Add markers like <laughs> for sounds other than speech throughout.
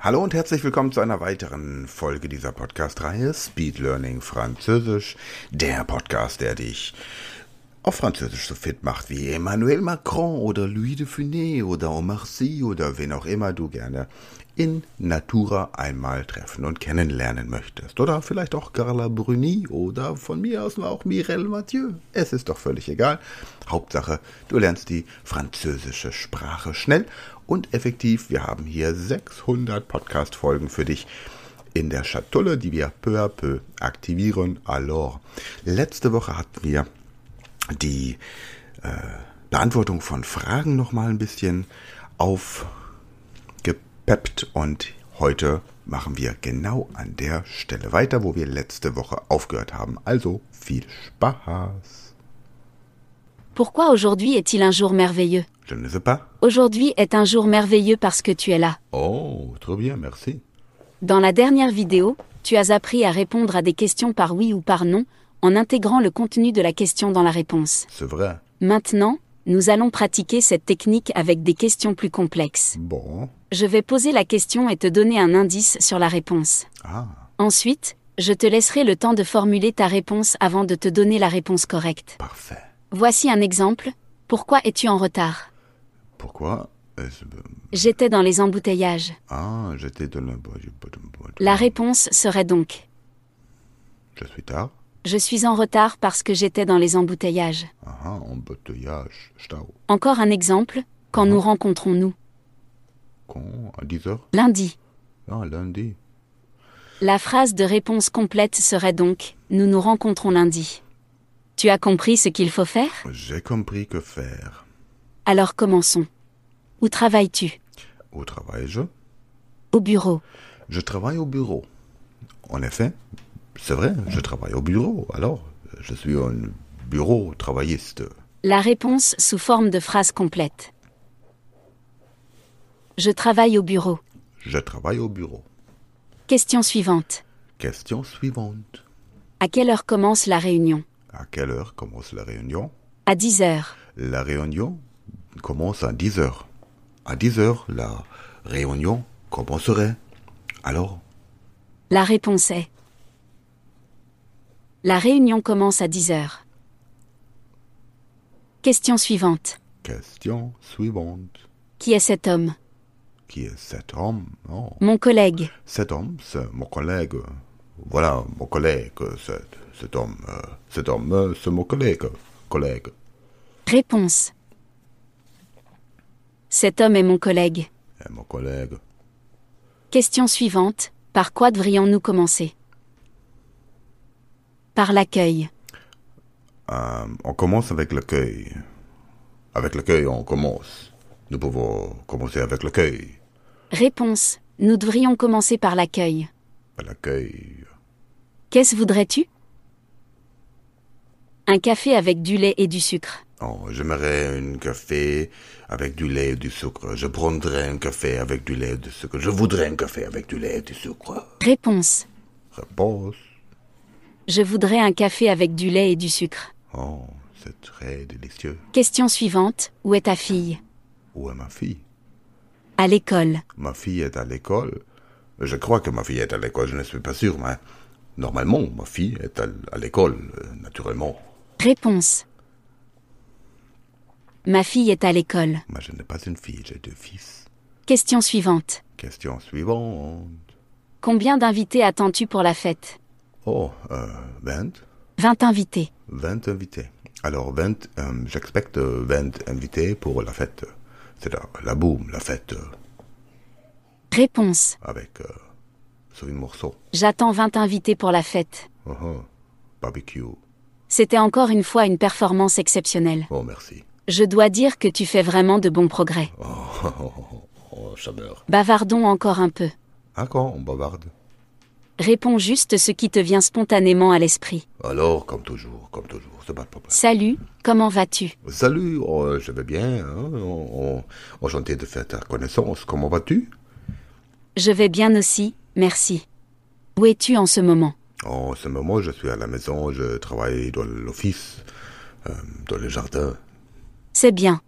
Hallo und herzlich willkommen zu einer weiteren Folge dieser Podcast-Reihe Speed Learning Französisch. Der Podcast, der dich auf Französisch so fit macht wie Emmanuel Macron oder Louis de Funès oder Omar Sy oder wen auch immer du gerne in Natura einmal treffen und kennenlernen möchtest. Oder vielleicht auch Carla Bruni oder von mir aus auch Mireille Mathieu. Es ist doch völlig egal. Hauptsache, du lernst die französische Sprache schnell und effektiv. Wir haben hier 600 Podcast-Folgen für dich in der Schatulle, die wir peu à peu aktivieren. Alors, letzte Woche hatten wir die äh, Beantwortung von Fragen noch mal ein bisschen aufgepeppt und heute machen wir genau an der Stelle weiter, wo wir letzte Woche aufgehört haben. Also viel Spaß. Pourquoi aujourd'hui est-il un jour merveilleux? Je ne sais pas. Aujourd'hui est un jour merveilleux parce que tu es là. Oh, très bien, merci. Dans la dernière vidéo, tu as appris à répondre à des questions par oui ou par non, en intégrant le contenu de la question dans la réponse. C'est vrai. Maintenant, nous allons pratiquer cette technique avec des questions plus complexes. Bon. Je vais poser la question et te donner un indice sur la réponse. Ah, Ensuite, je te laisserai le temps de formuler ta réponse avant de te donner la réponse correcte. parfait. Voici un exemple. Pourquoi es-tu en retard? Pourquoi. J'étais dans les embouteillages. Ah, j'étais dans. La réponse serait donc Je suis tard. Je suis en retard parce que j'étais dans les embouteillages. Ah, embouteillage. Stau. Encore un exemple. Quand nous rencontrons-nous Quand? À 10 heures? Lundi. Ah, lundi. La phrase de réponse complète serait donc Nous nous rencontrons lundi. Tu as compris ce qu'il faut faire? J'ai compris que faire. Alors commençons. Où travailles-tu? Où travaille-je? Au bureau. Je travaille au bureau. En effet, c'est vrai, je travaille au bureau. Alors, je suis un bureau travailliste. La réponse sous forme de phrase complète. Je travaille au bureau. Je travaille au bureau. Question suivante. Question suivante. À quelle heure commence la réunion? À quelle heure commence la réunion? À 10 heures. La réunion commence à 10 heures. À 10 heures, la réunion commencerait. Alors, La réponse est La réunion commence à 10 heures. Question suivante. question suivante. Qui est cet homme? Qui est cet homme Mon collègue. Cet homme, c'est mon collègue. Voilà, mon collègue, cet, cet homme. euh, cet homme, euh, c'est mon collègue. Collègue. Réponse. Cet homme est mon collègue. Et mon collègue. Question suivante. Par quoi devrions-nous commencer? Par l'accueil. Euh, on commence avec l'accueil. Avec l'accueil, on commence. Nous pouvons commencer avec l'accueil. Réponse. Nous devrions commencer par l'accueil. L'accueil. Qu'est-ce voudrais-tu? Un café avec du lait et du sucre. Oh, j'aimerais un café avec du lait et du sucre. Je prendrais un café avec du lait et du sucre. Je voudrais un café avec du lait et du sucre. Réponse. Réponse. Je voudrais un café avec du lait et du sucre. Oh, c'est très délicieux. Question suivante. Où est ta fille? Où est ma fille? À l'école. Ma fille est à l'école. Je crois que ma fille est à l'école, je ne suis pas sûr, mais normalement, ma fille est à, l'école, euh, naturellement. Réponse. Ma fille est à l'école. Mais je n'ai pas une fille, j'ai deux fils. Question suivante. Question suivante. Combien d'invités attends-tu pour la fête? Oh, euh, 20 20 invités. 20 invités. Alors, 20, euh, j'expecte 20 invités pour la fête. C'est la, la boum, la fête euh, Réponse. avec euh, sur un morceau. J'attends 20 invités pour la fête. Oh, oh, barbecue. C'était encore une fois une performance exceptionnelle. Oh, merci. Je dois dire que tu fais vraiment de bons progrès. Oh, <laughs> oh, oh, oh, oh. Bavardons encore un peu. Encore, on bavarde? Réponds juste ce qui te vient spontanément à l'esprit. Alors, comme toujours, comme toujours, c'est pas de problème. Salut, comment vas-tu? Salut, oh, je vais bien. Hein? On- on- enchanté de faire ta connaissance. Comment vas-tu? Je vais bien aussi, merci. Où es-tu en ce moment? En ce moment, je suis à la maison, je travaille dans l'office, euh, dans le jardin. C'est bien.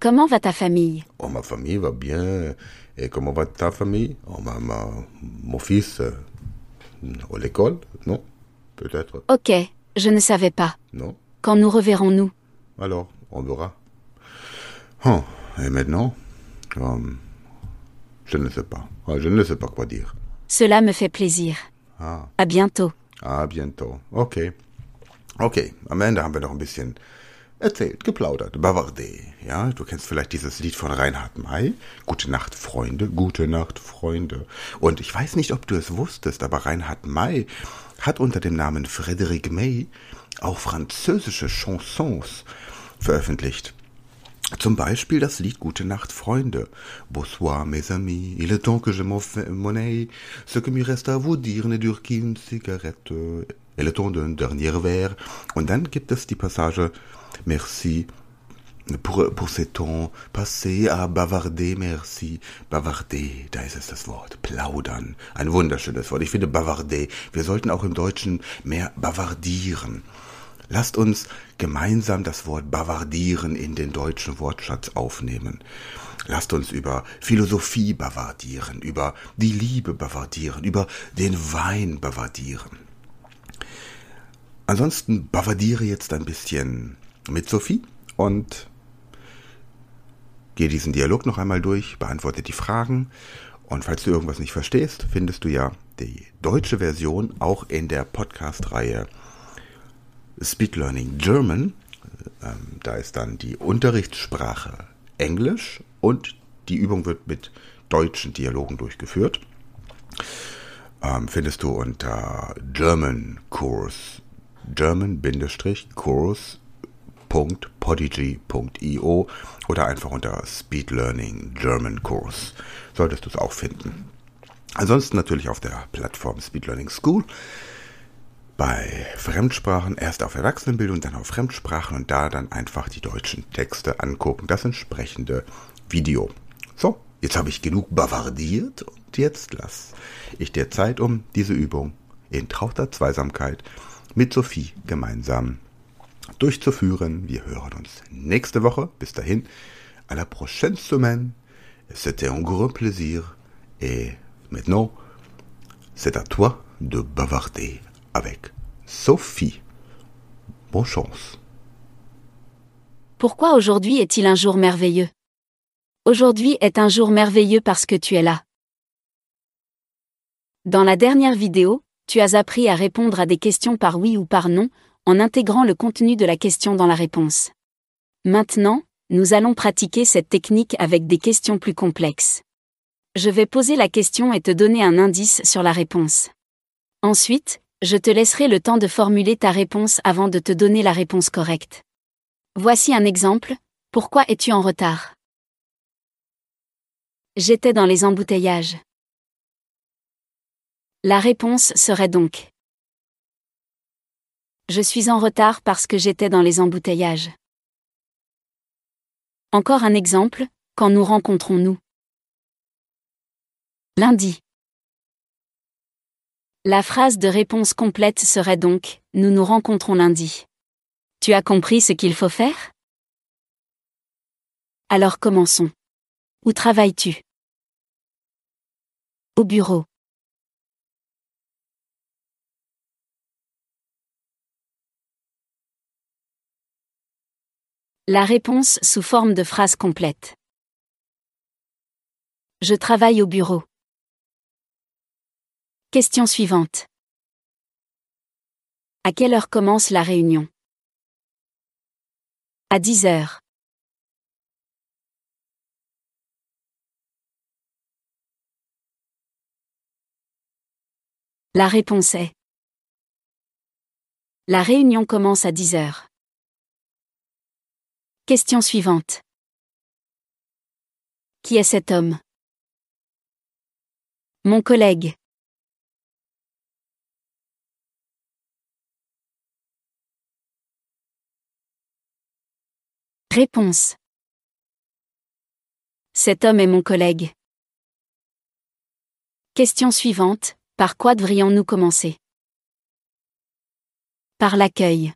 Comment va ta famille? Oh, ma famille va bien. Et comment va ta famille? Oh, ma, ma- Mon fils, euh, à l'école Non Peut-être Ok, je ne savais pas. Non Quand nous reverrons-nous? Alors, on verra. Oh, et maintenant? Hum, Je ne sais pas. Je ne sais pas quoi dire. Cela me fait plaisir. Ah, À bientôt. ah, bientôt. Okay. Okay, am Ende haben wir noch ein bisschen erzählt, geplaudert, bavardé. Ja, du kennst vielleicht dieses Lied von Reinhard May. Gute Nacht, Freunde, gute Nacht, Freunde. Und ich weiß nicht, ob du es wusstest, aber Reinhard May hat unter dem Namen Frédéric May auch französische Chansons veröffentlicht. Zum Beispiel das Lied Gute Nacht, Freunde. Bonsoir, mes amis. Il est temps que je m'en. Ce que me reste à vous dire ne dure qu'une cigarette. Et le temps d'un dernier verre. Und dann gibt es die Passage Merci pour, pour ces temps passés à bavarder, merci. Bavarder, da ist es das Wort. Plaudern. Ein wunderschönes Wort. Ich finde bavarder. Wir sollten auch im Deutschen mehr bavardieren. Lasst uns gemeinsam das Wort bavardieren in den deutschen Wortschatz aufnehmen. Lasst uns über Philosophie bavardieren, über die Liebe bavardieren, über den Wein bavardieren. Ansonsten bavardiere jetzt ein bisschen mit Sophie und gehe diesen Dialog noch einmal durch, beantworte die Fragen und falls du irgendwas nicht verstehst, findest du ja die deutsche Version auch in der Podcast-Reihe Speed Learning German. Ähm, da ist dann die Unterrichtssprache Englisch und die Übung wird mit deutschen Dialogen durchgeführt. Ähm, findest du unter German Course, German-Course.podigy.io oder einfach unter Speed Learning German Course. Solltest du es auch finden. Ansonsten natürlich auf der Plattform Speed Learning School bei Fremdsprachen erst auf Erwachsenenbildung, dann auf Fremdsprachen und da dann einfach die deutschen Texte angucken, das entsprechende Video. So, jetzt habe ich genug bavardiert und jetzt lass ich dir Zeit, um diese Übung in trauter Zweisamkeit mit Sophie gemeinsam durchzuführen. Wir hören uns nächste Woche. Bis dahin, à la prochaine semaine. C'était un grand plaisir. Et maintenant, c'est à toi de bavarder avec Sophie. Bonne chance. Pourquoi aujourd'hui est-il un jour merveilleux? Aujourd'hui est un jour merveilleux parce que tu es là. Dans la dernière vidéo, tu as appris à répondre à des questions par oui ou par non, en intégrant le contenu de la question dans la réponse. Maintenant, nous allons pratiquer cette technique avec des questions plus complexes. Je vais poser la question et te donner un indice sur la réponse. Ensuite, je te laisserai le temps de formuler ta réponse avant de te donner la réponse correcte. Voici un exemple. Pourquoi es-tu en retard? J'étais dans les embouteillages. La réponse serait donc Je suis en retard parce que j'étais dans les embouteillages. Encore un exemple, quand nous rencontrons-nous Lundi. La phrase de réponse complète serait donc Nous nous rencontrons lundi. Tu as compris ce qu'il faut faire? Alors commençons. Où travailles-tu? Au bureau. La réponse sous forme de phrase complète. Je travaille au bureau. Question suivante. À quelle heure commence la réunion? À 10 heures. La réponse est La réunion commence à 10 heures. Question suivante. Qui est cet homme? Mon collègue. Réponse. Cet homme est mon collègue. Question suivante. Par quoi devrions-nous commencer? Par l'accueil.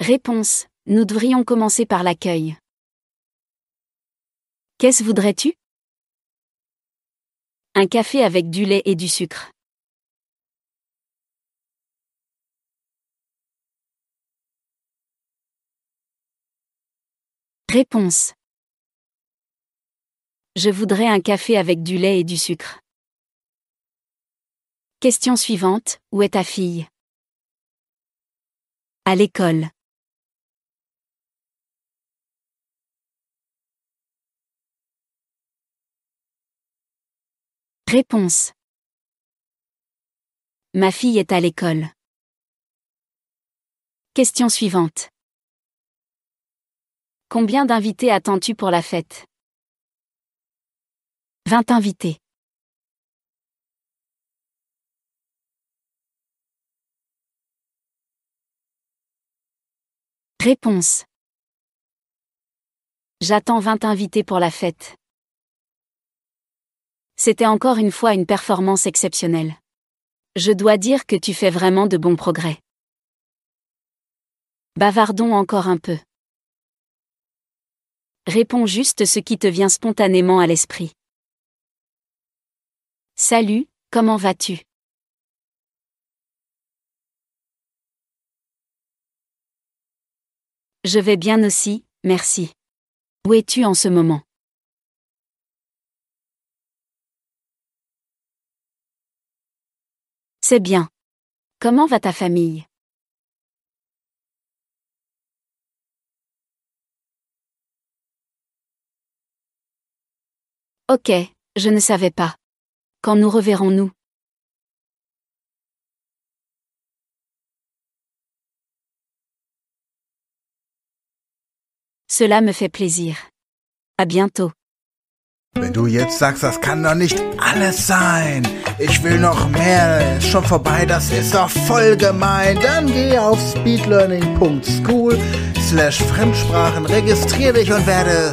Réponse. Nous devrions commencer par l'accueil. Qu'est-ce voudrais-tu? Un café avec du lait et du sucre. Réponse. Je voudrais un café avec du lait et du sucre. Question suivante. Où est ta fille? À l'école. Réponse. Ma fille est à l'école. Question suivante. Combien d'invités attends-tu pour la fête? 20 invités. Réponse. J'attends 20 invités pour la fête. C'était encore une fois une performance exceptionnelle. Je dois dire que tu fais vraiment de bons progrès. Bavardons encore un peu. Réponds juste ce qui te vient spontanément à l'esprit. Salut, comment vas-tu? Je vais bien aussi, merci. Où es-tu en ce moment? C'est bien. Comment va ta famille? Ok, je ne savais pas. Quand nous reverrons-nous Cela me fait plaisir. À bientôt. Wenn du jetzt sagst, das kann doch nicht alles sein, ich will noch mehr, ist schon vorbei, das ist doch voll gemein, dann geh auf speedlearning.school slash Fremdsprachen, registrier dich und werde